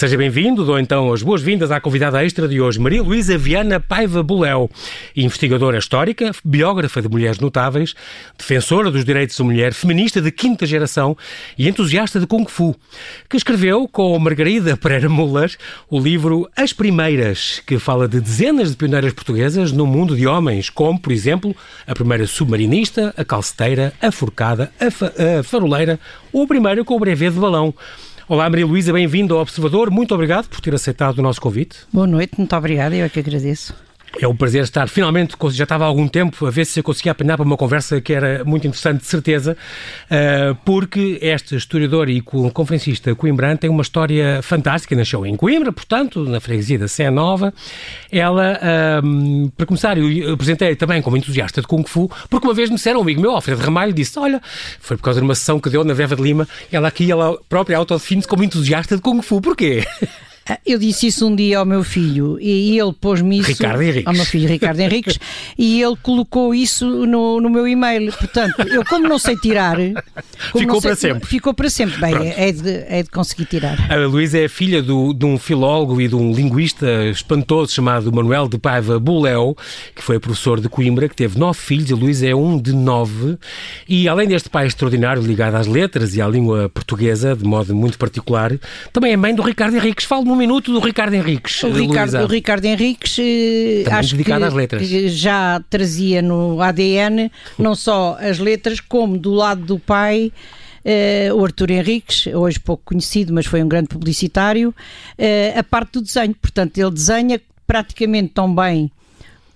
Seja bem-vindo, dou então as boas-vindas à convidada extra de hoje, Maria Luísa Viana Paiva Buléu, investigadora histórica, biógrafa de mulheres notáveis, defensora dos direitos da mulher, feminista de quinta geração e entusiasta de Kung Fu, que escreveu com Margarida Pereira Muller o livro As Primeiras, que fala de dezenas de pioneiras portuguesas no mundo de homens, como, por exemplo, a primeira submarinista, a calceteira, a forcada, a, fa a faroleira ou a primeira com o brevet de balão. Olá, Maria Luísa, bem-vindo ao Observador. Muito obrigado por ter aceitado o nosso convite. Boa noite, muito obrigada, eu é que agradeço. É um prazer estar. Finalmente, já estava há algum tempo a ver se eu conseguia apanhar para uma conversa que era muito interessante, de certeza, eh, porque esta historiadora e conferencista coimbrante tem uma história fantástica. Nasceu em Coimbra, portanto, na freguesia da Sé Nova. Ela, ehm, para começar, eu apresentei também como entusiasta de Kung Fu, porque uma vez me disseram, um amigo meu, Alfredo Ramalho, disse: Olha, foi por causa de uma sessão que deu na Veva de Lima, ela aqui, ela própria autodefine-se como entusiasta de Kung Fu. Porquê? Eu disse isso um dia ao meu filho e ele pôs-me isso. Ricardo Henriques. Ao meu filho Ricardo Henriques e ele colocou isso no, no meu e-mail. Portanto, eu, como não sei tirar. Ficou sei, para sempre. Ficou para sempre. Bem, é de, é de conseguir tirar. A Luísa é filha do, de um filólogo e de um linguista espantoso chamado Manuel de Paiva Buléu, que foi professor de Coimbra, que teve nove filhos. A Luísa é um de nove. E além deste pai extraordinário ligado às letras e à língua portuguesa, de modo muito particular, também é mãe do Ricardo Henriques. Falo num minuto do Ricardo Henriques. O Ricardo, o Ricardo Henriques, eh, acho que, às letras. já trazia no ADN não só as letras, como do lado do pai. Uh, o Arthur Henriques, hoje pouco conhecido, mas foi um grande publicitário, uh, a parte do desenho. Portanto, ele desenha praticamente tão bem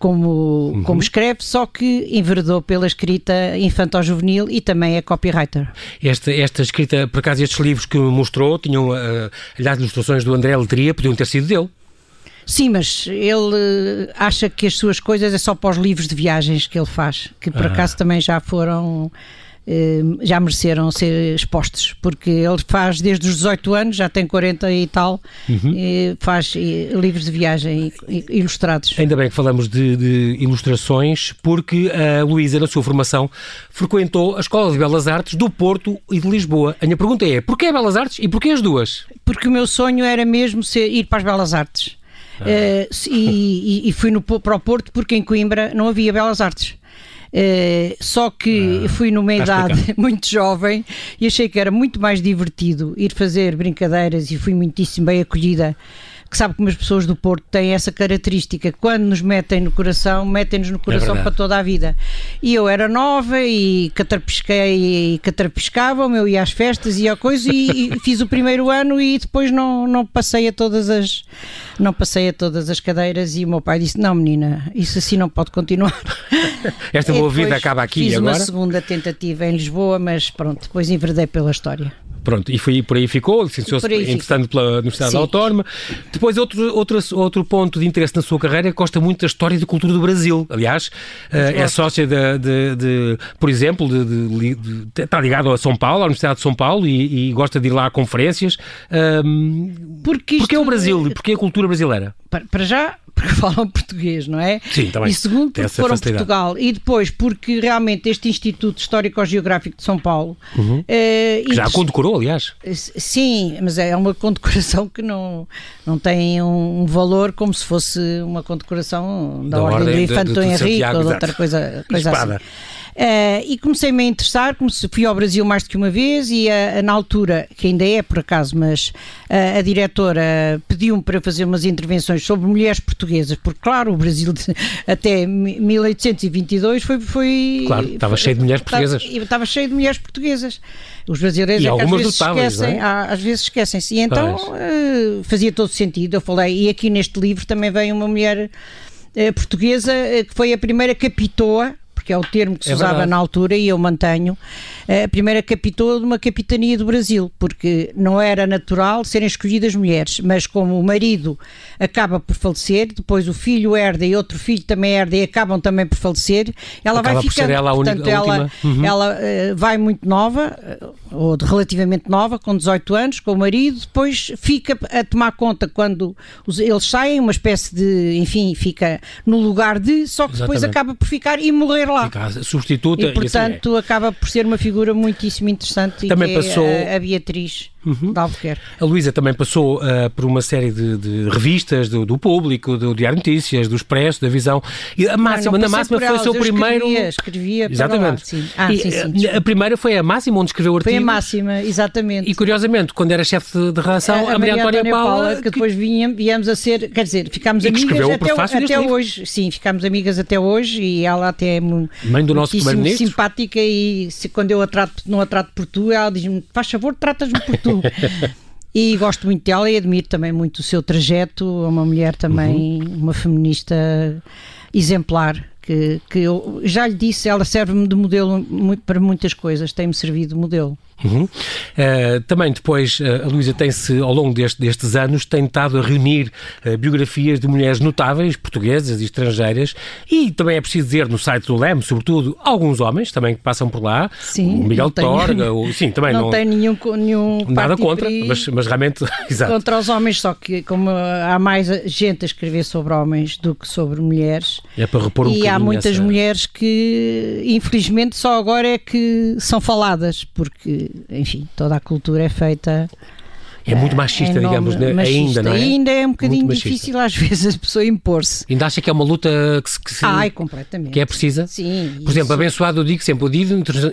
como, uhum. como escreve, só que enveredou pela escrita infantil-juvenil e também é copywriter. Esta, esta escrita, por acaso, estes livros que mostrou tinham, uh, aliás, ilustrações do André Letria, podiam ter sido dele. Sim, mas ele acha que as suas coisas é só para os livros de viagens que ele faz, que por ah. acaso também já foram já mereceram ser expostos, porque ele faz desde os 18 anos, já tem 40 e tal, uhum. e faz livros de viagem ilustrados. Ainda bem que falamos de, de, ilustrações, porque a Luísa, na sua formação, frequentou a Escola de Belas Artes do Porto e de Lisboa. A minha pergunta é, porquê Belas Artes e porquê as duas? Porque o meu sonho era mesmo ser, ir para as Belas Artes. Ah. Uh, e, e, fui no, para o Porto porque em Coimbra não havia Belas Artes. Uh, só que ah, fui numa idade muito jovem e achei que era muito mais divertido ir fazer brincadeiras e fui muitíssimo bem acolhida que sabe como as pessoas do Porto têm essa característica, quando nos metem no coração, metem-nos no coração é para toda a vida. E eu era nova e catarpisquei e catarpiscava, eu ia às festas e a coisa e, e, fiz o primeiro ano e depois não, não passei a todas as não passei a todas as cadeiras e o meu pai disse, não menina, isso assim não pode continuar. Esta boa vida acaba aqui fiz agora? Fiz uma segunda tentativa em Lisboa, mas pronto, depois enverdei pela história. Pronto, e foi por aí ficou, licenciou-se, entretanto, pela Universidade Sim. Autónoma. Depois, outro, outro, outro ponto de interesse na sua carreira é que gosta muito da história e da cultura do Brasil. Aliás, uh, é sócia de, de, de, por exemplo, de, está ligado a São Paulo, à Universidade de São Paulo, e, e gosta de ir lá a conferências. Um, porque porquê o Brasil e porquê a cultura brasileira? Para já, porque falam português, não é? Sim, também. E segundo, porque foram facilidade. Portugal. E depois, porque realmente este Instituto Histórico-Geográfico de São Paulo. Uhum. Eh, já condecorou, aliás. Sim, mas é uma condecoração que não, não tem um valor como se fosse uma condecoração da, da ordem, ordem do Infante Henrique ou de outra coisa, coisa assim. Uh, e comecei-me a interessar, fui ao Brasil mais do que uma vez e uh, na altura, que ainda é por acaso, mas uh, a diretora pediu-me para fazer umas intervenções sobre mulheres portuguesas, porque claro, o Brasil de, até 1822 foi... foi claro, estava cheio de mulheres portuguesas. Estava, estava cheio de mulheres portuguesas. Os brasileiros é às vezes esquecem, é? às vezes esquecem-se. E então fazia todo sentido. Eu falei, e aqui neste livro também vem uma mulher portuguesa que foi a primeira capitoa porque é o termo que se é usava verdade. na altura e eu mantenho, a primeira capitã de uma capitania do Brasil, porque não era natural serem escolhidas mulheres, mas como o marido acaba por falecer, depois o filho herda e outro filho também herda e acabam também por falecer, ela acaba vai ficando, ela portanto, única, ela, uhum. ela uh, vai muito nova, ou relativamente nova, com 18 anos, com o marido, depois fica a tomar conta quando os, eles saem, uma espécie de, enfim, fica no lugar de, só que Exatamente. depois acaba por ficar e morrer lá. Fica substituta. E, portanto, e assim é. acaba por ser uma figura muitíssimo interessante Também e passou... É a, a Beatriz uhum. de Albuquerque. A Luísa também passou uh, por uma série de, de revistas do, do, Público, do Diário Notícias, do Expresso, da Visão. E a máxima, não, não na máxima foi o seu primeiro. Escrevia, escrevia exatamente. Lá, sim. Ah, e, sim, sim, a primeira foi a máxima onde escreveu artigos. Foi a máxima, exatamente. E curiosamente, quando era chefe de, de relação, a, a, a Maria Antónia Paula, Paula, que, que depois vinha, viemos a ser, quer dizer, ficámos amigas até, até hoje. Sim, ficámos amigas até hoje e ela até é Mãe do nosso simpática e se, quando eu a trato, não a trato por tu, ela diz-me, faz favor, tratas-me por tu. E gosto muito dela e admiro também muito o seu trajeto. É uma mulher também, uhum. uma feminista exemplar. Que, que eu já lhe disse, ela serve-me de modelo para muitas coisas, tem-me servido de modelo. Uhum. Uh, também depois uh, a Luísa tem-se, ao longo deste, destes anos, tentado a reunir uh, biografias de mulheres notáveis, portuguesas e estrangeiras, e também é preciso dizer no site do LEM, sobretudo, alguns homens também que passam por lá, sim, o Miguel Torga, o, sim, também não, não tem nenhum, nenhum nada contra, mas, mas realmente, exato. contra os homens, só que como há mais gente a escrever sobre homens do que sobre mulheres, é para repor um e há muitas essa... mulheres que, infelizmente, só agora é que são faladas, porque enfim, toda a cultura é feita é muito machista, digamos, né? machista. ainda, não é? Ainda é um bocadinho difícil às vezes a pessoa impor-se. Ainda acha que é uma luta que, se, que, se, Ai, completamente. que é precisa? Sim. Por exemplo, abençoado, eu digo sempre, o Dia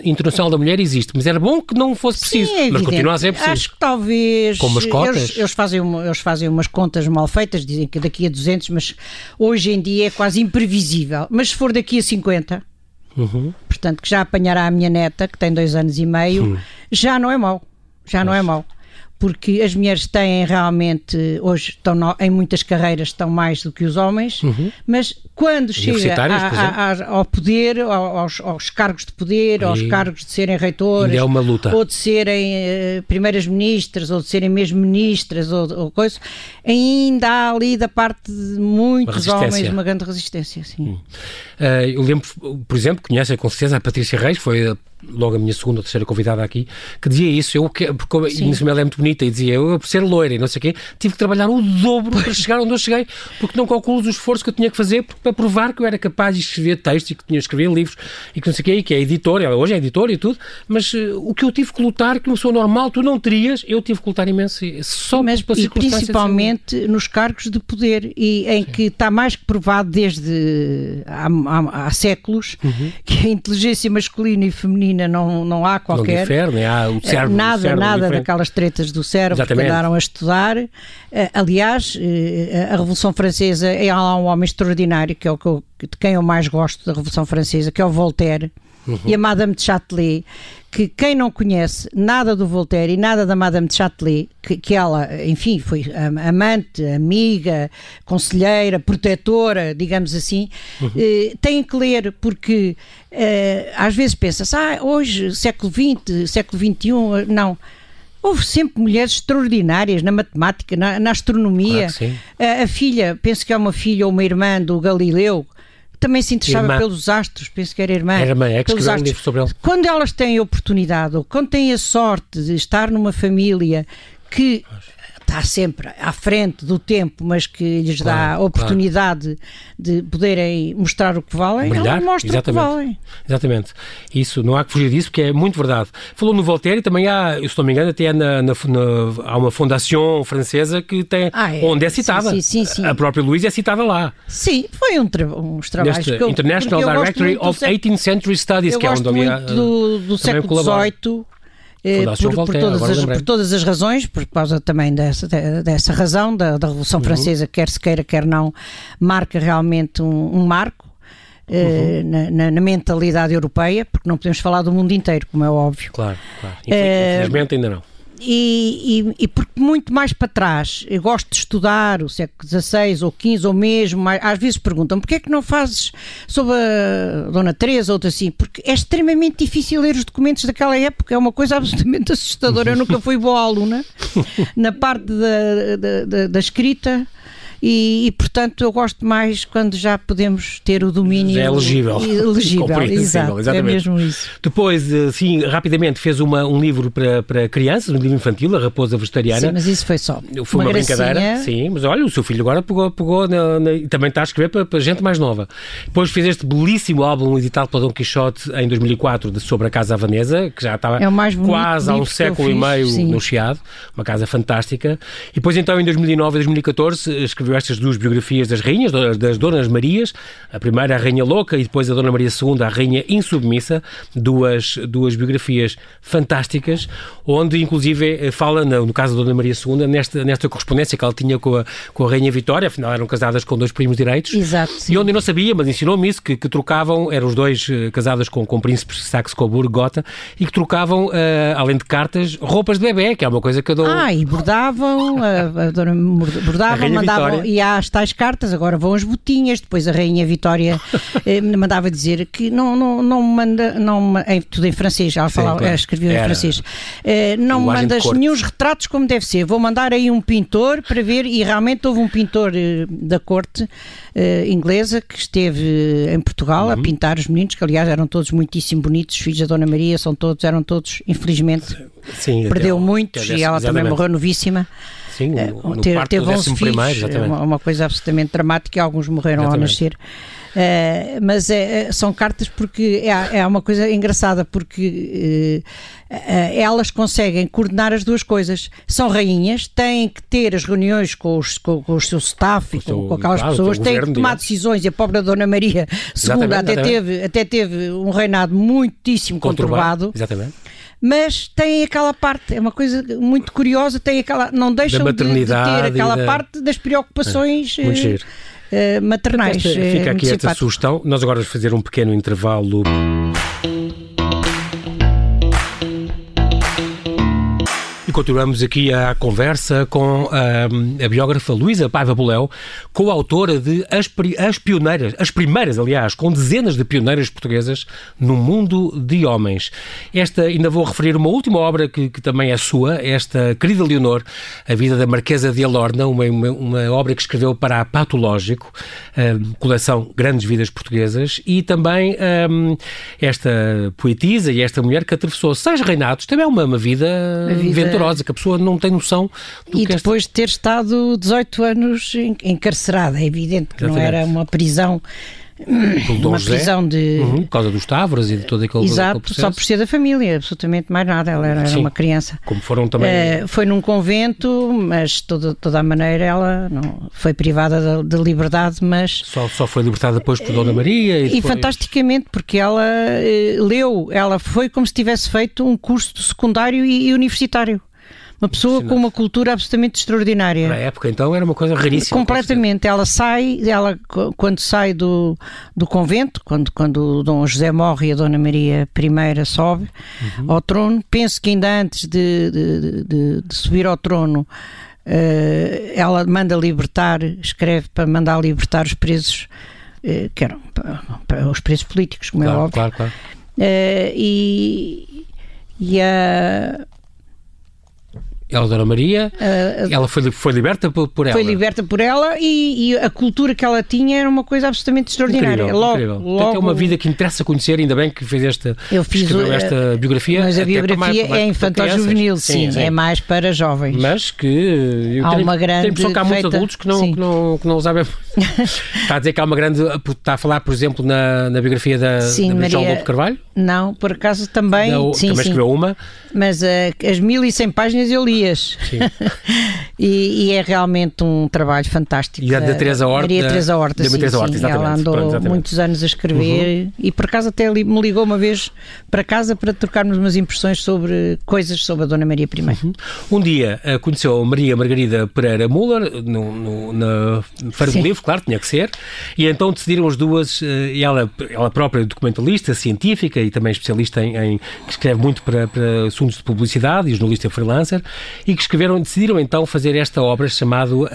Internacional da Mulher existe, mas era bom que não fosse preciso, Sim, é mas continua a ser preciso. Acho que talvez... Com umas cotas? Eles, eles, fazem uma, eles fazem umas contas mal feitas, dizem que daqui a 200, mas hoje em dia é quase imprevisível. Mas se for daqui a 50... Uhum. Portanto, que já apanhará a minha neta, que tem dois anos e meio, uhum. já não é mau. Já não é mau porque as mulheres têm realmente, hoje estão no, em muitas carreiras, estão mais do que os homens, uhum. mas quando chega a, a, ao poder, aos, aos, cargos de poder, aos cargos de serem reitores, é uma luta. ou de serem uh, primeiras ministras, ou de serem mesmo ministras, ou, ou coisa, ainda há ali da parte de muitos homens uma grande resistência. Sim. Hum. Uh, eu lembro, por exemplo, conhece com certeza a Patrícia Reis, foi logo a minha segunda ou terceira convidada aqui, que dizia isso, eu, que, porque a ela é muito bonita, e dizia, eu por ser loira e não sei o quê, tive que trabalhar o dobro para chegar onde eu cheguei, porque não calculo o esforço que eu tinha que fazer para provar que eu era capaz de escrever textos e que tinha de escrever livros e que não sei o quê, e que é editora, ela hoje é editora e tudo, mas uh, o que eu tive que lutar, que uma pessoa normal, tu não terias, eu tive que lutar imenso, só mas, e principalmente de... nos cargos de poder, e em Sim. que está mais que provado desde há, há, há séculos uhum. que a inteligência masculina e feminina não, não há qualquer. Não difere, há o eh, cérebro. Nada, cérebro nada diferente. daquelas tretas do cérebro Exatamente. que andaram a estudar. Eh, aliás, eh, a Revolução Francesa é há um homem extraordinário, que é o que eu, de quem eu mais gosto da Revolução Francesa, que é o Voltaire. Uhum. E a Madame de Châtelet, que quem não conhece nada do Voltaire e nada da Madame de Châtelet, que, que ela, enfim, foi amante, amiga, conselheira, protetora, digamos assim, uhum. eh, tem que ler, porque eh, às vezes pensa-se, ah, hoje, século XX, século XXI, não. Houve sempre mulheres extraordinárias na matemática, na, na astronomia. Claro a, a, filha, penso que é uma filha ou uma irmã do Galileu, também se interessava irmã. pelos astros, penso que era irmã. Era irmã, é que escreveu um livro sobre ele. Quando elas têm a oportunidade, ou quando têm a sorte de estar numa família que está sempre à frente do tempo, mas que lhes claro, dá a oportunidade claro. de poderem mostrar o que valem, Brilhar, elas mostram exatamente, o que valem. Exatamente. Isso, não há que fugir disso, porque é muito verdade. Falou no Voltaire e também há, se não me engano, até na, na, na há uma fundação francesa que tem, ah, é. onde é citada. Sim, sim, sim, a própria Luísa é citada lá. Sim, foi um tra uns trabalhos. Neste que eu, International Directory of 18th Century Studies, que é onde muito do, do século XVIII eh, por, por, todas as, por, todas as, razões, por causa também dessa, dessa razão da, da Revolução uhum. Francesa, quer se queira, quer não, marca realmente um, um marco. Eh, uhum. na, na, na, mentalidade europeia, porque não podemos falar do mundo inteiro, como é óbvio. Claro, claro. Infelizmente uh, ainda não. E, e, e, porque muito mais para trás, eu gosto de estudar o século XVI ou XV ou mesmo, às vezes perguntam porquê é que não fazes sobre a Dona Teresa ou assim, porque é extremamente difícil ler os documentos daquela época, é uma coisa absolutamente assustadora. Eu nunca fui boa aluna na parte da, da, da, da escrita e, e, portanto eu gosto mais quando já podemos ter o domínio já é legível, legível exato, é exatamente. é mesmo isso. Depois, eh, sim, rapidamente fez uma, um livro para, para crianças, um livro infantil, A Raposa Vegetariana. Sim, mas isso foi só Foi uma, uma brincadeira, sim, mas olha, o seu filho agora pegou, pegou na, na, e também está a escrever para, para, gente mais nova. Depois fez este belíssimo álbum editado pela Dom Quixote em 2004 de, sobre a Casa Havanesa, que já estava é quase há um século e meio sim. no Chiado, uma casa fantástica. E depois então em 2009 e 2014 escreveu escreveu estas duas biografias das rainhas, das Donas Marias, a primeira a Rainha Louca e depois a Dona Maria II, a Rainha Insubmissa, duas, duas biografias fantásticas, onde inclusive eh, fala, no caso da Dona Maria II, nesta, nesta correspondência que ela tinha com a, com a Rainha Vitória, afinal eram casadas com dois primos direitos. Exato. Sim. E onde eu não sabia, mas ensinou-me isso, que, que, trocavam, eram os dois eh, casados com, com príncipes Saxe-Coburgo, Gotha, e que trocavam, uh, além de cartas, roupas de bebê, que é uma coisa que eu dou... Ah, e bordavam, a, a dona bordavam, mandavam, e há as tais cartas, agora vão as botinhas, depois a Rainha Vitória eh, mandava dizer que não, não, não manda, não, em, tudo em francês, ela falava, claro. escreveu Era. em francês, eh, não mandas nenhum retratos como deve ser, vou mandar aí um pintor para ver, e realmente houve um pintor eh, da corte eh, inglesa que esteve em Portugal uhum. a pintar os meninos, que aliás eram todos muitíssimo bonitos, os filhos da Dona Maria, são todos, eram todos, infelizmente, Sim, perdeu muitos e ela também morreu novíssima. Sim, no, no ter, teve 11 filhos, é uma, uma, coisa absolutamente dramática alguns morreram exatamente. ao nascer. Uh, mas é, são cartas porque é, é uma coisa engraçada porque uh, elas conseguem coordenar as duas coisas. São rainhas, têm que ter as reuniões com, os, com, com o seu staff e com, com aquelas claro, pessoas, têm que tomar decisões. E a pobre Dona Maria II até teve, até teve um reinado muitíssimo conturbado. conturbado. Exatamente mas tem aquela parte, é uma coisa muito curiosa, tem aquela, não deixam de, de, ter aquela da... parte das preocupações é, uh, maternais. Esta, fica aqui esta simpático. sugestão. Nós agora vamos fazer um pequeno intervalo. Continuamos aqui a conversa com a, a biógrafa Luísa Paiva Boléu, coautora de as, as Pioneiras, as primeiras, aliás, com dezenas de pioneiras portuguesas no mundo de homens. Esta, ainda vou referir uma última obra que, que também é sua, esta Querida Leonor, A Vida da Marquesa de Alorna, uma, uma, uma obra que escreveu para a Patológico, coleção Grandes Vidas Portuguesas, e também esta poetisa e esta mulher que atravessou seis reinados, também é uma, uma vida, vida que a pessoa não tem noção do e que E depois esta... de ter estado 18 anos encarcerada, é evidente que Exatamente. não era uma prisão uma José, prisão de. Uhum, por causa dos Tavras e de todo aquele Exato, aquele só por ser da família, absolutamente mais nada. Ela era, uma criança. Como foram também. Uh, foi num convento, mas toda, toda a maneira ela não foi privada de, de liberdade, mas. Só, só foi libertada depois por Dona Maria e, depois... e fantasticamente, porque ela uh, leu, ela foi como se tivesse feito um curso secundário e, e universitário. Uma pessoa com uma cultura absolutamente extraordinária. Na época, então, era uma coisa raríssima. Completamente. Ela sai, ela, quando sai do, do convento, quando, quando o Dom José morre e a Dona Maria I sobe uhum. ao trono, penso que ainda antes de, de, de, de subir ao trono, Uh, ela manda libertar, escreve para mandar libertar os presos, uh, que eram os presos políticos, como é claro, é óbvio. Claro, claro. Uh, e, e a, ela, Dona Maria, uh, ela foi, foi liberta por, por ela. Foi liberta por ela e, e, a cultura que ela tinha era uma coisa absolutamente extraordinária. Incrível, logo, incrível. Logo... Portanto, é uma vida que interessa conhecer, ainda bem que fez esta, eu fiz esta biografia. Mas a biografia mais, é infantil-juvenil, sim, sim, é mais para jovens. Mas que eu há tenho, uma grande tenho impressão que há muitos feita... adultos que não, que não, que não sabem. está a dizer que há uma grande. Está a falar, por exemplo, na, na biografia da, sim, da Maria... João Lobo Carvalho? Não, por acaso também. Da, sim, também sim. escreveu uma. Mas uh, as 1100 páginas eu li-as. e, e, é realmente um trabalho fantástico. E a da Teresa Horta. Maria Teresa Horta, sim, Teresa Horta, sim. Ela andou Pronto, muitos anos a escrever uhum. e por acaso até me ligou uma vez para casa para trocarmos umas impressões sobre coisas sobre a Dona Maria I. Uhum. Um dia uh, conheceu Maria Margarida Pereira Muller no, no, na do Livro, claro, tinha que ser. E então decidiram as duas, e ela, ela própria documentalista, científica e também especialista em, em que escreve muito para, para assuntos de publicidade e jornalista freelancer, e que escreveram, decidiram então fazer esta obra chamada um,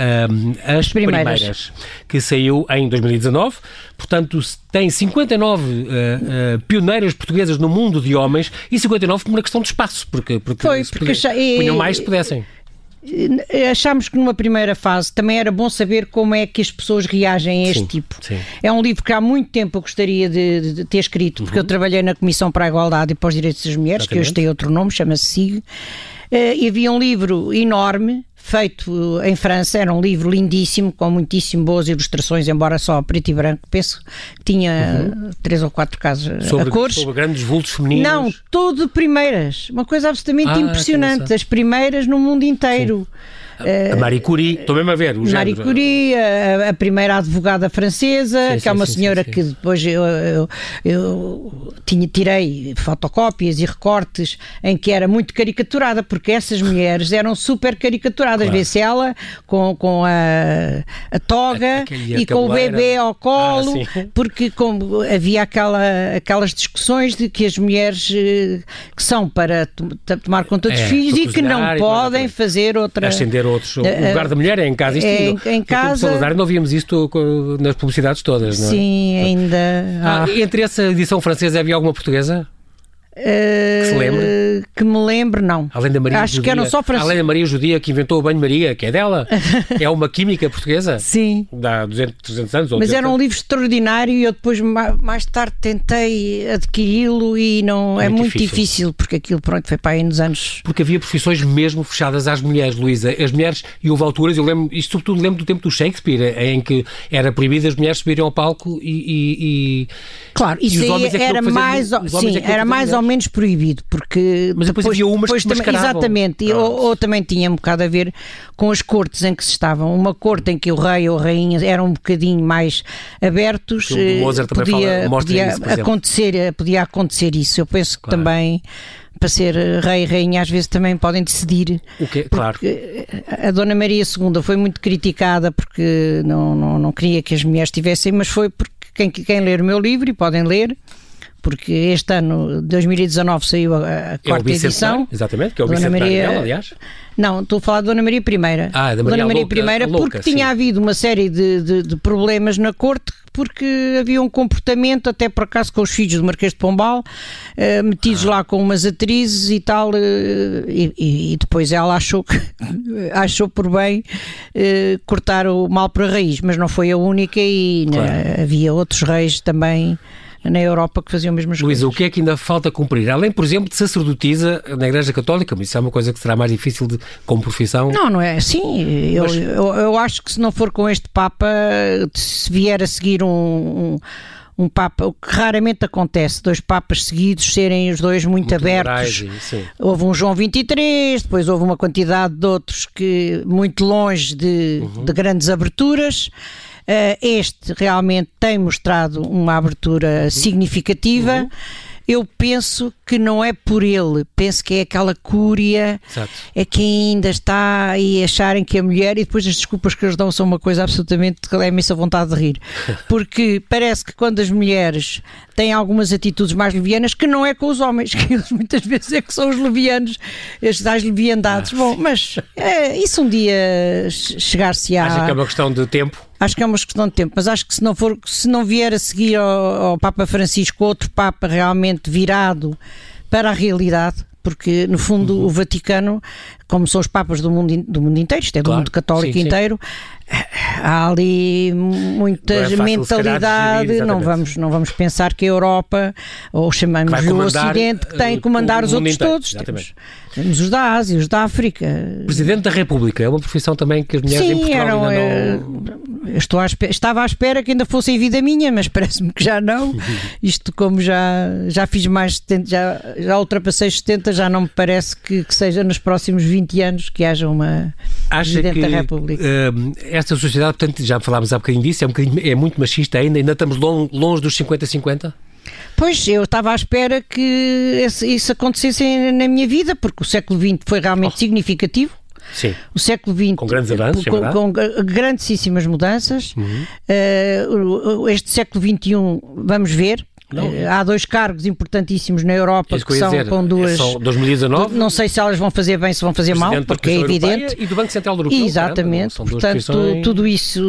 As Primeiras. Primeiras, que saiu em 2019. Portanto, tem 59 uh, uh, pioneiras portuguesas no mundo de homens e 59 por uma questão de espaço, porque, porque, Foi, porque punham mais se pudessem achámos que numa primeira fase também era bom saber como é que as pessoas reagem a este sim, tipo. Sim. É um livro que há muito tempo eu gostaria de, de ter escrito, porque uhum. eu trabalhei na Comissão para a Igualdade e para os Direitos das Mulheres, Exatamente. que hoje tem outro nome, chama-se SIG. Uh, e havia um livro enorme feito em França, era um livro lindíssimo, com muitíssimo boas ilustrações, embora só preto e branco, penso que tinha uhum. três ou quatro casos sobre, a cores. Sobre grandes vultos femininos? Não, tudo primeiras, uma coisa absolutamente ah, impressionante, as primeiras no mundo inteiro. Sim. A Marie Curie, estou mesmo a ver. O Marie género. Curie, a, a, primeira advogada francesa, sim, que é uma sim, senhora sim, que depois eu, eu, eu, tinha, tirei fotocópias e recortes em que era muito caricaturada, porque essas mulheres eram super caricaturadas. Claro. Vê-se ela com, com a, a toga e com o bebê ao colo, ah, porque como havia aquela, aquelas discussões de que as mulheres eh, que são para tomar conta dos é, filhos e que não podem fazer outra. Ascender outros. O uh, lugar da mulher é em casa. Isto, é em, em casa. Salazar, não víamos isto nas publicidades todas, não é? Sim, ainda. Ah, entre essa edição francesa havia alguma portuguesa? Que se lembre? Eh, que me lembre, não. Além da Maria Acho Judia, que eram só francês. Além da Maria Judia que inventou o banho-maria, que é dela. é uma química portuguesa? Sim. Dá 200, 300 anos? Mas era um livro extraordinário e eu depois, mais tarde, tentei adquiri-lo e não. É, muito, muito difícil. difícil. porque aquilo, pronto, foi para aí nos anos. Porque havia profissões mesmo fechadas às mulheres, Luísa. As mulheres, e houve alturas, eu lembro, isto sobretudo lembro do tempo do Shakespeare, em que era proibido as mulheres subirem ao palco e. e, e claro, isso e é era mais, sim, é era mais ou menos proibido porque mas depois, depois havia umas depois, que também, exatamente ou, ou, também tinha um bocado a ver com as cortes em que se estavam uma corte em que o rei ou a rainha eram um bocadinho mais abertos eh, podia, fala, podia isso, acontecer eh, podia acontecer isso eu penso que claro. também para ser rei e rainha às vezes também podem decidir. O quê? Claro. A Dona Maria II foi muito criticada porque não, não, não queria que as mulheres tivessem, mas foi porque quem, quem ler o meu livro, e podem ler, porque este ano, 2019, saiu a, a é quarta edição. Exatamente, que é o Dona Maria, dela, aliás. Não, estou a falar de Dona Maria I. Ah, da Maria Dona Maria louca, I, louca, porque sim. tinha havido uma série de, de, de, problemas na corte, porque havia um comportamento, até por acaso com os filhos do Marquês de Pombal, uh, metidos ah. lá com umas atrizes e tal, uh, e, e, depois ela achou, que, achou por bem uh, cortar o mal para a raiz, mas não foi a única e né, claro. havia outros reis também na Europa que faziam mesmas Luísa, coisas. o que é que ainda falta cumprir? Além, por exemplo, de sacerdotisa na Igreja Católica, mas isso é uma coisa que será mais difícil de, como profissão. Não, não é assim. Eu, mas... eu, eu, acho que se não for com este Papa, se vier a seguir um, um um Papa, o que raramente acontece, dois Papas seguidos serem os dois muito, muito abertos. Liberais, houve um João 23, depois houve uma quantidade de outros que muito longe de, uhum. de grandes aberturas. Uh, este realmente tem mostrado uma abertura significativa. Uhum eu penso que não é por ele, penso que é aquela cúria, Exato. é que ainda está aí acharem que a mulher, e depois as desculpas que eles dão são uma coisa absolutamente que é imensa vontade de rir, porque parece que quando as mulheres têm algumas atitudes mais levianas, que não é com os homens, que eles muitas vezes é que são os levianos, estes tais leviandades. Ah, Bom, mas é, isso um dia chegar-se a. Acha que é uma questão de tempo? Acho que é uma questão de tempo, mas acho que se não, for, se não vier a seguir ao, ao Papa Francisco outro Papa realmente virado para a realidade, porque no fundo uhum. o Vaticano, como são os papas do mundo, do mundo inteiro, isto é do claro, mundo católico sim, inteiro, sim. Há ali muita é mentalidade, gerir, não, vamos, não vamos pensar que a Europa, ou chamamos o Ocidente, que tem que comandar os outros inteiro, todos. Temos, temos os da Ásia, os da África. Presidente da República é uma profissão também que as mulheres Sim, em Portugal eram, ainda não... Eh, estou à espera, estava à espera que ainda fosse em vida minha, mas parece-me que já não. Isto como já, já fiz mais 70, já, já ultrapassei 70, já não me parece que, que seja nos próximos 20 anos que haja uma Acha Presidente que, da República. Uh, esta sociedade, portanto, já falámos há bocadinho disso, é, um bocadinho, é muito machista ainda, ainda estamos longe, dos 50-50? Pois, eu estava à espera que isso acontecesse na minha vida, porque o século XX foi realmente oh. significativo. Sim. O século XX. Com grandes avanços, com, é com grandíssimas mudanças. Uhum. Uh, este século XXI, vamos ver. Não. Eh, há dois cargos importantíssimos na Europa que são dizer, com duas. São 2019. Não sei se elas vão fazer bem, se vão fazer mal, porque é evidente. E do Banco Central Europeu. Exatamente. Caramba, Portanto, tudo isso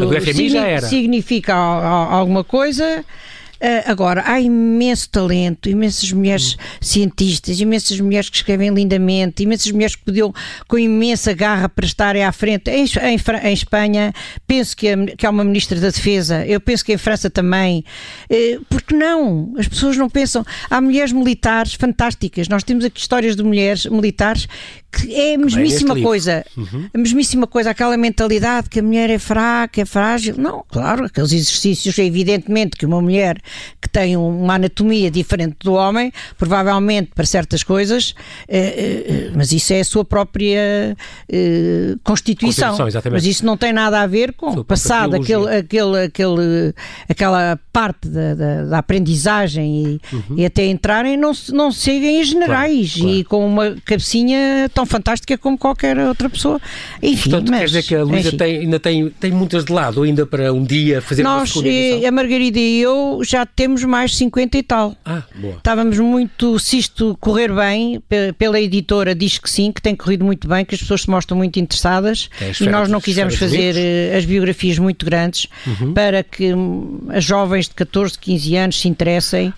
significa alguma coisa. Uh, agora, há imenso talento, imensas mulheres hum. cientistas, imensas mulheres que escrevem lindamente, imensas mulheres que podiam com imensa garra para estarem à frente. Em, em, em Espanha, penso que, que há uma ministra da Defesa, eu penso que em França também. Uh, porque não? As pessoas não pensam. Há mulheres militares fantásticas. Nós temos aqui histórias de mulheres militares que é a mesmíssima coisa. Uhum. A mesmíssima coisa, aquela mentalidade que a mulher é fraca, é frágil. Não, claro, aqueles exercícios, evidentemente que uma mulher que tem uma anatomia diferente do homem, provavelmente para certas coisas, eh, eh, mas isso é a sua própria eh, constituição. constituição mas isso não tem nada a ver com o passado, aquele, aquele, aquele, aquela parte da, da, da aprendizagem e, uhum. e, até entrarem, não, não seguem em generais claro, claro. e com uma cabecinha tão fantástica como qualquer outra pessoa. Enfim, Portanto, mas, quer dizer que a Luísa tem, ainda tem, tem muitas de lado, ainda para um dia fazer Nós, uma segunda a Margarida e eu já temos mais 50 e tal. Ah, boa. Estávamos muito, se isto correr bem, pela editora diz que sim, que tem corrido muito bem, que as pessoas se mostram muito interessadas é e nós não quisemos fazer eh, as biografias muito grandes uhum. para que hum, as jovens de 14, 15 anos se interessem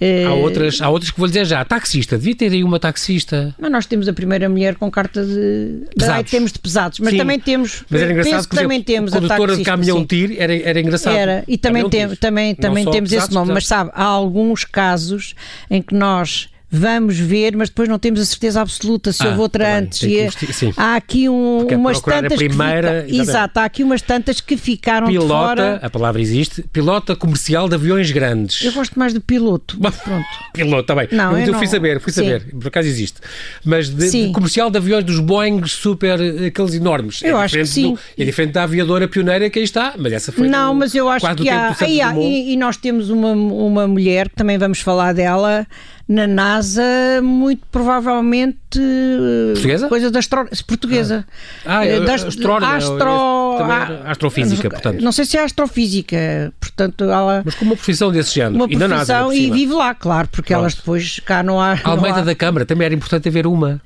Há outras, há outras que vou dizer já. Taxista, devia ter aí uma taxista. Mas nós temos a primeira mulher com carta de. Pesados. temos de pesados, mas Sim. também temos. Mas era engraçado que, também temos a condutora de caminhão tir era, era engraçado. Era, e também, tem, também, também temos pesados, esse nome, pesados. mas sabe, há alguns casos em que nós vamos ver, mas depois não temos a certeza absoluta se ah, houve outra também, antes. E, há aqui um, umas tantas. primeira, que fica, exato, há aqui umas tantas que ficaram pilota, fora. A palavra existe, pilota comercial de aviões grandes. Eu gosto mais de piloto. Pronto. piloto, está bem. Não, eu, eu não... fui saber, fui saber, Sim. por acaso existe. Mas de, de, comercial de aviões dos Boeing super, aqueles enormes. Eu é acho que sim. Do, é diferente da aviadora pioneira que aí está, mas essa foi. Não, mas eu acho que há. E, e nós temos uma, uma mulher que também vamos falar dela na NASA, muito provavelmente portuguesa? coisa da astro... portuguesa. Ah, ah eh, da astro... astro... astrofísica, portanto. Não sei se é astrofísica, portanto, ela... Mas com uma profissão desse género. Uma e profissão e vive lá, claro, porque Pronto. elas depois cá não há. A Almeida há... da Câmara também era importante haver uma.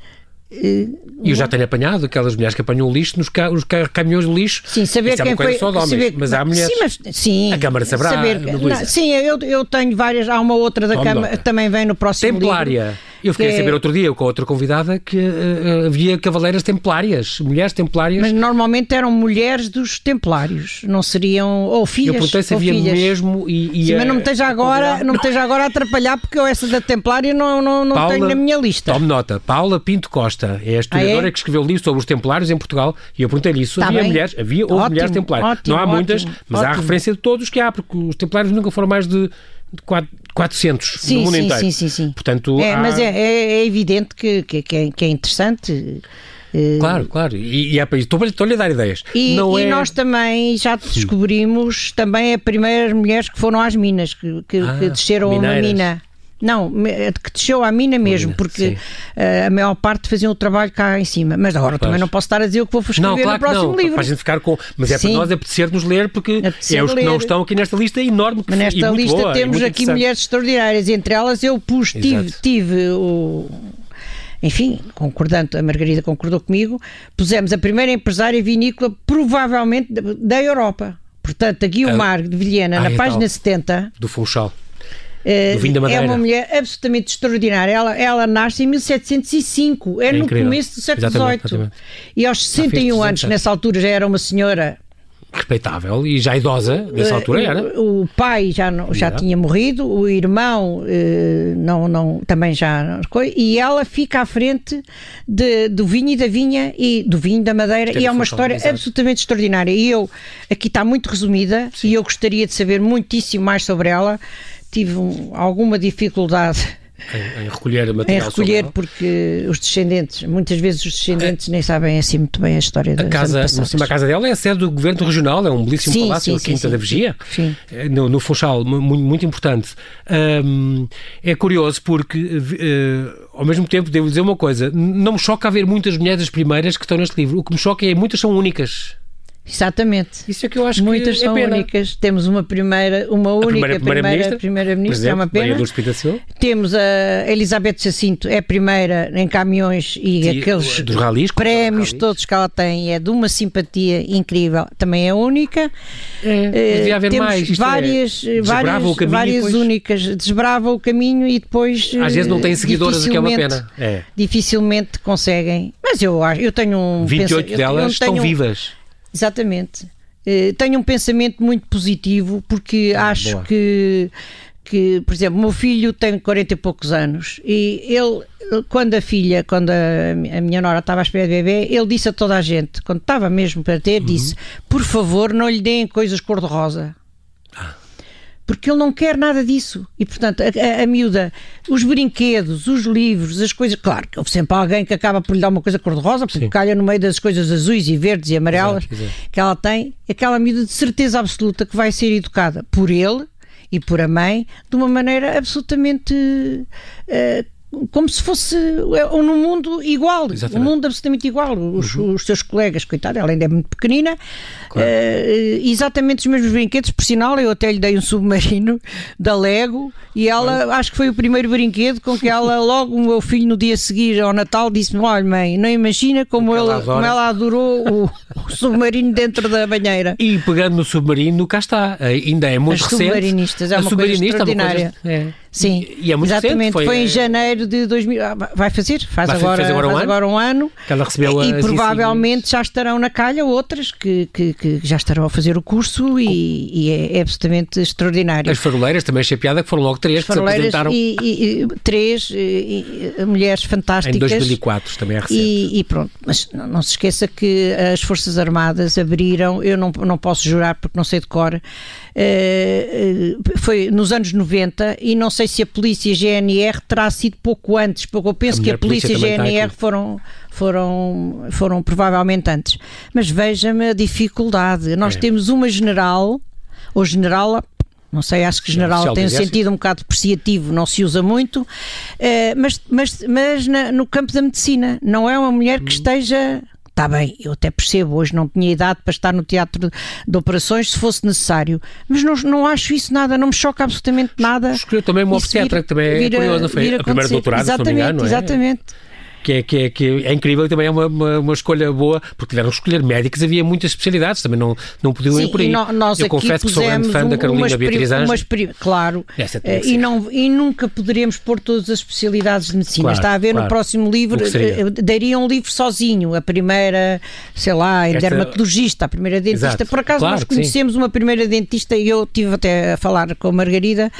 E eu já tenho apanhado aquelas mulheres que apanham o lixo nos ca os caminhões de lixo. Sim, saber Isso quem é foi. Só de homens, saber, mas há mulheres. Sim, mas, sim, a Câmara saberá. Saber, não, sim, eu, eu tenho várias. Há uma outra da Câmara, também vem no próximo Templária. Livro. Eu fiquei a saber outro dia com outra convidada que uh, havia cavaleiras templárias, mulheres templárias. Mas normalmente eram mulheres dos templários, não seriam ou filhas. Eu perguntei se havia filhas. mesmo e, e Sim, mas não me esteja agora, não me esteja agora a atrapalhar porque eu essa da templária não, não, não Paula, tenho na minha lista. Tome nota, Paula Pinto Costa é a historiadora ah, é? que escreveu o livro sobre os templários em Portugal e eu perguntei-lhe isso. Tá havia bem. mulheres, havia ou mulheres templárias. Ótimo, não há ótimo, muitas, mas ótimo. há referência de todos que há, porque os templários nunca foram mais de 400 sim, no mundo sim, inteiro. Sim, sim, sim. Portanto, é, há... Mas é, é, é evidente que, que, que, é, é interessante. Eh, claro, claro. E, e é, estou-lhe a dar ideias. E, Não e é... nós também já descobrimos também as primeiras mulheres que foram às minas, que, que, ah, que desceram mineiras. uma mina. Não, que desceu à mina mesmo, porque uh, a maior parte faziam o trabalho cá em cima. Mas agora também não posso estar a dizer o que vou escrever não, claro no próximo não, livro. Para a gente ficar com. Mas é Sim. para nós apetecer-nos ler, porque é os que não estão aqui nesta lista enorme. Que mas nesta lista boa, temos aqui mulheres extraordinárias. Entre elas eu pus, tive, tive o enfim, concordando, a Margarida concordou comigo, pusemos a primeira empresária vinícola provavelmente da Europa. Portanto, a Guilmar de Vilhena, ah, na é página tal, 70. Do Funchal. É uma mulher absolutamente extraordinária. Ela, ela nasce em 1705, é, é no incrível. começo do século XVIII. E aos 61 anos, nessa altura, já era uma senhora respeitável e já idosa, nessa altura era. O, pai já, não, já tinha morrido, o irmão eh, não, não, também já e ela fica à frente de, do vinho e da vinha e do vinho da madeira e é uma história absolutamente extraordinária. E eu, aqui está muito resumida Sim. e eu gostaria de saber muitíssimo mais sobre ela. Tive um, alguma dificuldade em, em recolher material Em recolher, porque os descendentes, muitas vezes os descendentes nem sabem assim muito bem a história a casa, cima, a casa dela é a sede do governo regional, é um belíssimo sim, palácio, sim, a Quinta da Vigia, sim. Eh, no, no Funchal, muito, muito importante. Um, é curioso porque, uh, ao mesmo tempo, devo dizer uma coisa, não me choca haver muitas mulheres primeiras que estão neste livro, o que me choca é muitas são únicas. Exatamente. Isso é que eu acho Muitas que é são pena. únicas. Temos uma primeira, uma única primeira primeira-ministra, é uma pena. Temos a Elizabeth Jacinto, é a primeira em caminhões e aqueles dos ralis, prémios ralis. todos que ela tem é de uma simpatia incrível. Também é única. É, devia haver Temos mais. Isto é, várias, é, várias, várias depois... únicas. Desbrava o caminho e depois. Às vezes não têm seguidoras, o que é uma pena. É. Dificilmente conseguem. Mas eu, eu tenho um. 28 pensa, delas eu, eu estão vivas. Exatamente. Uh, tenho um pensamento muito positivo porque ah, acho que, que, por exemplo, o meu filho tem 40 e poucos anos e ele, quando a filha, quando a, a minha nora estava à espera de bebê, ele disse a toda a gente, quando estava mesmo para ter, uhum. disse: por favor, não lhe deem coisas cor-de-rosa porque ele não quer nada disso. E, portanto, a, a, a, miúda, os brinquedos, os livros, as coisas. Claro que houve sempre alguém que acaba por lhe dar uma coisa cor-de-rosa, porque Sim. calha no meio das coisas azuis e verdes e amarelas exato, exato. que ela tem. Aquela miúda de certeza absoluta que vai ser educada por ele e por a mãe de uma maneira absolutamente uh, como se fosse é, num mundo igual, Exatamente. um mundo absolutamente igual. Os, uhum. os seus colegas, coitada, ela ainda é muito pequenina, claro. uh, exatamente os mesmos brinquedos. Por sinal, eu até lhe dei um submarino da Lego e ela, acho que foi o primeiro brinquedo com que ela, logo o meu filho, no dia a seguir ao Natal, disse-me: Olha, mãe, não imagina como, ele, ela, como ela adorou o, o, submarino dentro da banheira. E pegando no submarino, cá está, ainda é muito As recente. Submarinistas, é uma coisa extraordinária. É uma coisa, é. Sim, e, e é exatamente. Recente, foi, foi, em janeiro de 2000. Ah, vai fazer? Faz, vai agora, agora, um faz agora, um ano. Que ela recebeu e provavelmente já estarão na calha outras que, que, que, já estarão a fazer o curso e, e é, é, absolutamente extraordinário. As faroleiras também achei piada que foram logo três que se apresentaram. E, e, três e, mulheres fantásticas. Em 2004 também é recente. E, pronto, mas não, não, se esqueça que as Forças Armadas abriram, eu não, não posso jurar porque não sei de cor, foi nos anos 90 e não sei se a polícia GNR terá sido pouco antes, porque eu penso a que a polícia, polícia a GNR foram, foram, foram provavelmente antes. Mas veja-me a dificuldade. Nós é. temos uma general, ou general, não sei, acho que general tem um sentido um bocado depreciativo, não se usa muito, eh, mas, mas, mas na, no campo da medicina não é uma mulher que hum. esteja Está bem, eu até percebo, hoje não tinha idade para estar no teatro de operações se fosse necessário, mas não, não acho isso nada, não me choca absolutamente nada. Escolheu também uma obstetra, que também é curiosa, foi a primeira doutorada, exatamente, se não me engano, é? Que é, que é, que é incrível e também é uma, uma, uma, escolha boa, porque tiveram que escolher médicos, havia muitas especialidades, também não, não podiam Sim, ir por aí. No, nós Eu confesso que sou grande fã da Carolina Beatriz Anjos. Claro, é e, não, e nunca poderemos pôr todas as especialidades de medicina. Claro, Está a ver claro. no próximo livro, eh, daria um livro sozinho, a primeira, sei lá, em Esta... dermatologista, a primeira dentista. Exato. Por acaso claro nós conhecemos uma primeira dentista e eu tive até a falar com a Margarida,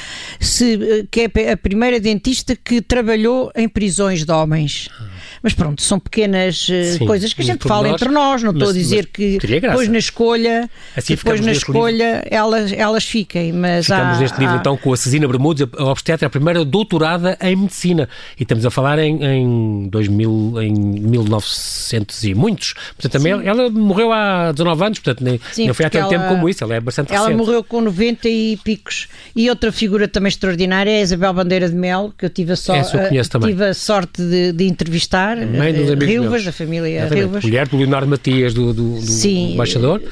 se, eh, que é a primeira dentista que trabalhou em prisões de homens. Ah. Mas pronto, são pequenas uh, Sim, coisas que a gente fala nós, entre nós, não estou a dizer que depois na escolha, assim depois na escolha elas, elas fiquem. Mas ficamos há, neste livro então com a Cesina Bermudes, a obstetra, a primeira doutorada em medicina. E estamos a falar em, em 2000, em 1900 e muitos. Portanto, também ela, ela, morreu há 19 anos, portanto, nem, Sim, não foi há tanto tempo como isso, ela é bastante Ela recente. morreu com 90 e picos. E outra figura também extraordinária é a Isabel Bandeira de Mel, que eu tive a, so, tive a sorte de, de entrevistar Mãe dos amigos Rilvas, meus. da família Rilvas. Mulher do Leonardo Matias, do, do, do Sim. embaixador.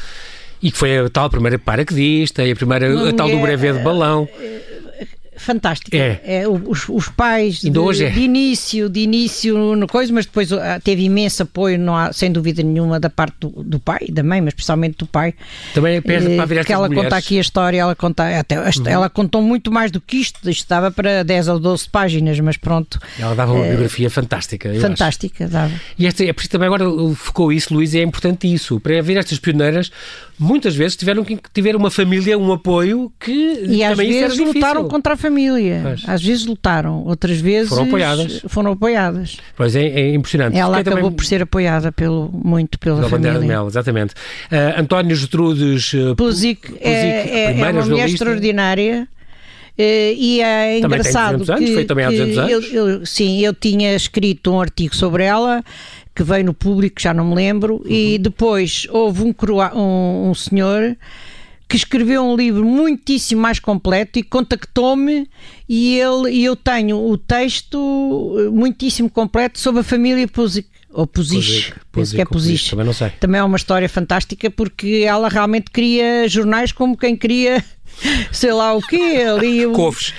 E que foi a tal primeira paraquedista e a primeira, a tal do brevet de balão. Eh, fantástica. É. é os, os, pais de, é. de início, de início no coisa, mas depois ah, teve imenso apoio, não há, sem dúvida nenhuma, da parte do, do pai e da mãe, mas especialmente do pai. Também é para virar Porque ela mulheres. conta aqui a história, ela conta, até, uhum. ela contou muito mais do que isto, isto estava para 10 ou 12 páginas, mas pronto. Ela dava uma é, biografia fantástica. Fantástica, acho. dava. E esta, é por isso também agora focou isso, Luís, e é importante isso, para ver estas pioneiras, muitas vezes tiveram que tiver uma família, um apoio que e às vezes lutaram contra a família. Pois. Às vezes lutaram, outras vezes foram apoiadas. Foram apoiadas. Pois é, é impressionante. Ela Fiquei acabou também... por ser apoiada pelo, muito pela, pela família. Bandeira de Mel, exatamente. Uh, António Gertrudes uh, Puzic, é, é, é uma mulher extraordinária e é engraçado também tem 200 anos, que, foi também há 200 anos. Eu, eu, sim, eu tinha escrito um artigo sobre ela que veio no público, já não me lembro, uhum. e depois houve um, um, um senhor que escreveu um livro muitíssimo mais completo e contactou-me e ele e eu tenho o texto muitíssimo completo sobre a família Pusic ou penso que é Pusic. Também não sei. Também é uma história fantástica porque ela realmente cria jornais como quem queria sei lá o quê, ali o... Couves.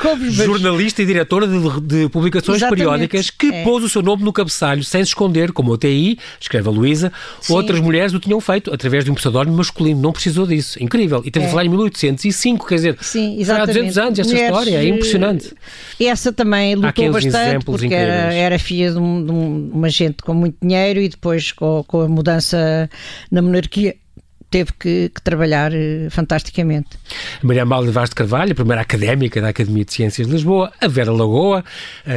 Couves Jornalista e diretora de, de publicações Exatamente. periódicas que É. pôs o seu nome no cabeçalho sem se esconder, como o TI, escreve a Luísa, outras mulheres o tinham feito através de um pseudónimo masculino, não precisou disso. Incrível. E teve É. a falar em 1805, quer dizer, Sim, há exatamente. 200 anos esta Mulheres, história, é impressionante. Essa também lutou bastante porque era, incríveis. era filha de, um- de um- uma gente com muito dinheiro e depois com, com a mudança na monarquia teve que, que trabalhar eh, fantasticamente. Maria Amália Vaz de Carvalho, a primeira académica da Academia de Ciências de Lisboa, a Vera Lagoa,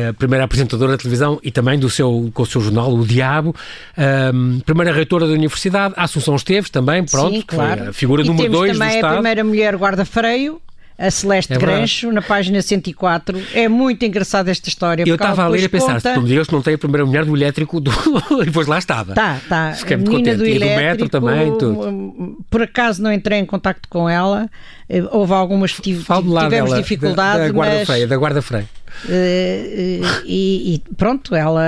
a primeira apresentadora de televisão e também do seu, com o seu jornal O Diabo, a primeira reitora da Universidade, a Assunção Esteves também, pronto, Sim, que foi claro. a figura e número temos 2 do também a Estado. primeira mulher guarda-freio, a Celeste É. Grancho, na página 104. É muito engraçada esta história. Eu estava a ler e a pensar, conta- se que não tem a primeira mulher do elétrico, do... e depois lá estava. Tá, tá. Fiquei muito menina contente. do E do metro elétrico, também, tudo. Por acaso não entrei em contacto com ela. eh, Houve algumas tive, lá tivemos dela, dificuldade, da, da guarda mas, freia, da guarda freia. eh, eh, e, e pronto, ela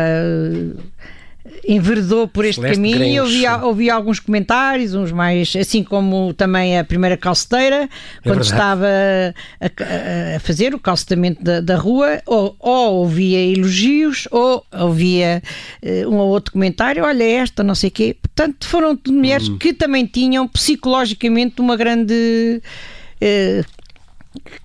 enveredou por este Celeste caminho e ouvi, ouvi alguns comentários, uns mais, assim como também a primeira calceteira, quando verdade. estava a, a- fazer o calcetamento da, da rua, ou, ou ouvia elogios, ou ouvia eh, um ou outro comentário, olha esta, não sei o quê. Portanto, foram mulheres Hum. que também tinham psicologicamente uma grande... eh,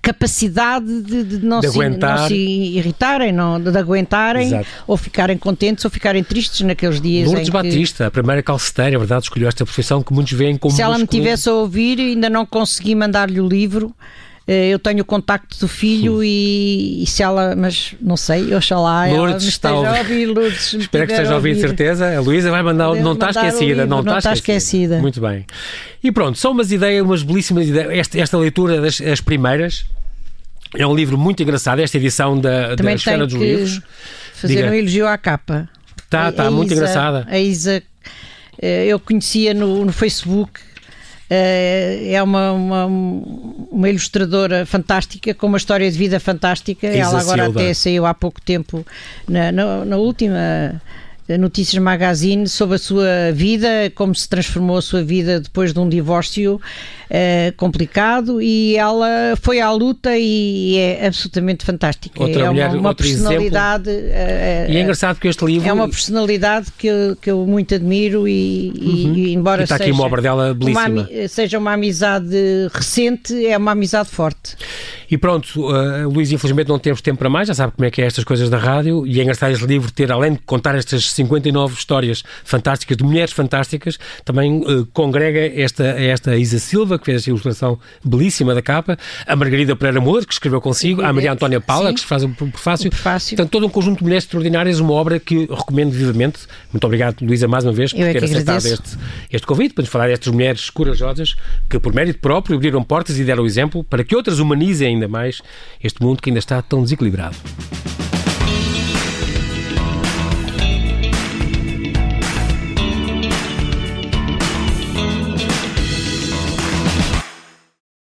capacidade de, de não, De se, não se irritarem, não, de, de aguentarem Exato. ou ficarem contentes ou ficarem tristes naqueles dias Lourdes em que Batista, a primeira calceteira, é verdade, escolheu esta profissão que muitos veem como se ela me tivesse a ouvir ainda não consegui mandar-lhe o livro eu tenho o contacto do filho e, e se ela, mas não sei, oxalá ela Lourdes me está a ouvir. Lourdes, Espero que esteja a ouvir, de certeza. A Luísa vai mandar, Deve não está esquecida, livro, não, não está esquecida. esquecida. Muito bem. E pronto, são umas ideias, umas belíssimas ideias. Esta, esta leitura das as primeiras é um livro muito engraçado, esta edição da, da Esfera dos Livros. fazer Diga. um elogio à capa Está, está muito Isa- engraçada. A Isa, eh, eu conhecia no, no Facebook, eh, é uma, uma, uma ilustradora fantástica, com uma história de vida fantástica. Ela agora até saiu há pouco tempo na, na, na última. Notícias Magazine sobre a sua vida, como se transformou a sua vida depois de um divórcio eh, complicado e ela foi à luta e é absolutamente fantástica. Outra é mulher, uma, uma personalidade eh, E é eh, engraçado porque este livro. é uma personalidade que eu, que eu muito admiro e, e- e embora E está aqui seja uma obra dela uma belíssima. ami- seja uma amizade recente, é uma amizade forte. E pronto, uh, Luís, infelizmente não temos tempo para mais, já sabe como é que é estas coisas da rádio, e é engraçado este livro ter, além de contar estas 59 histórias fantásticas, de mulheres fantásticas, também uh, congrega esta, esta Isa Silva, que fez esta ilustração belíssima da capa, a Margarida Pereira Moura, que escreveu consigo, a Maria Antónia Paula, Sim. que faz o prefácio. O prefácio. Portanto, todo um conjunto de mulheres extraordinárias, uma obra que recomendo vivamente. Muito obrigado, Luísa, mais uma vez, por é ter aceitado este, este convite, para nos falar destas mulheres corajosas que, por mérito próprio, abriram portas e deram exemplo para que outras humanizem ainda mais este mundo que ainda está tão desequilibrado.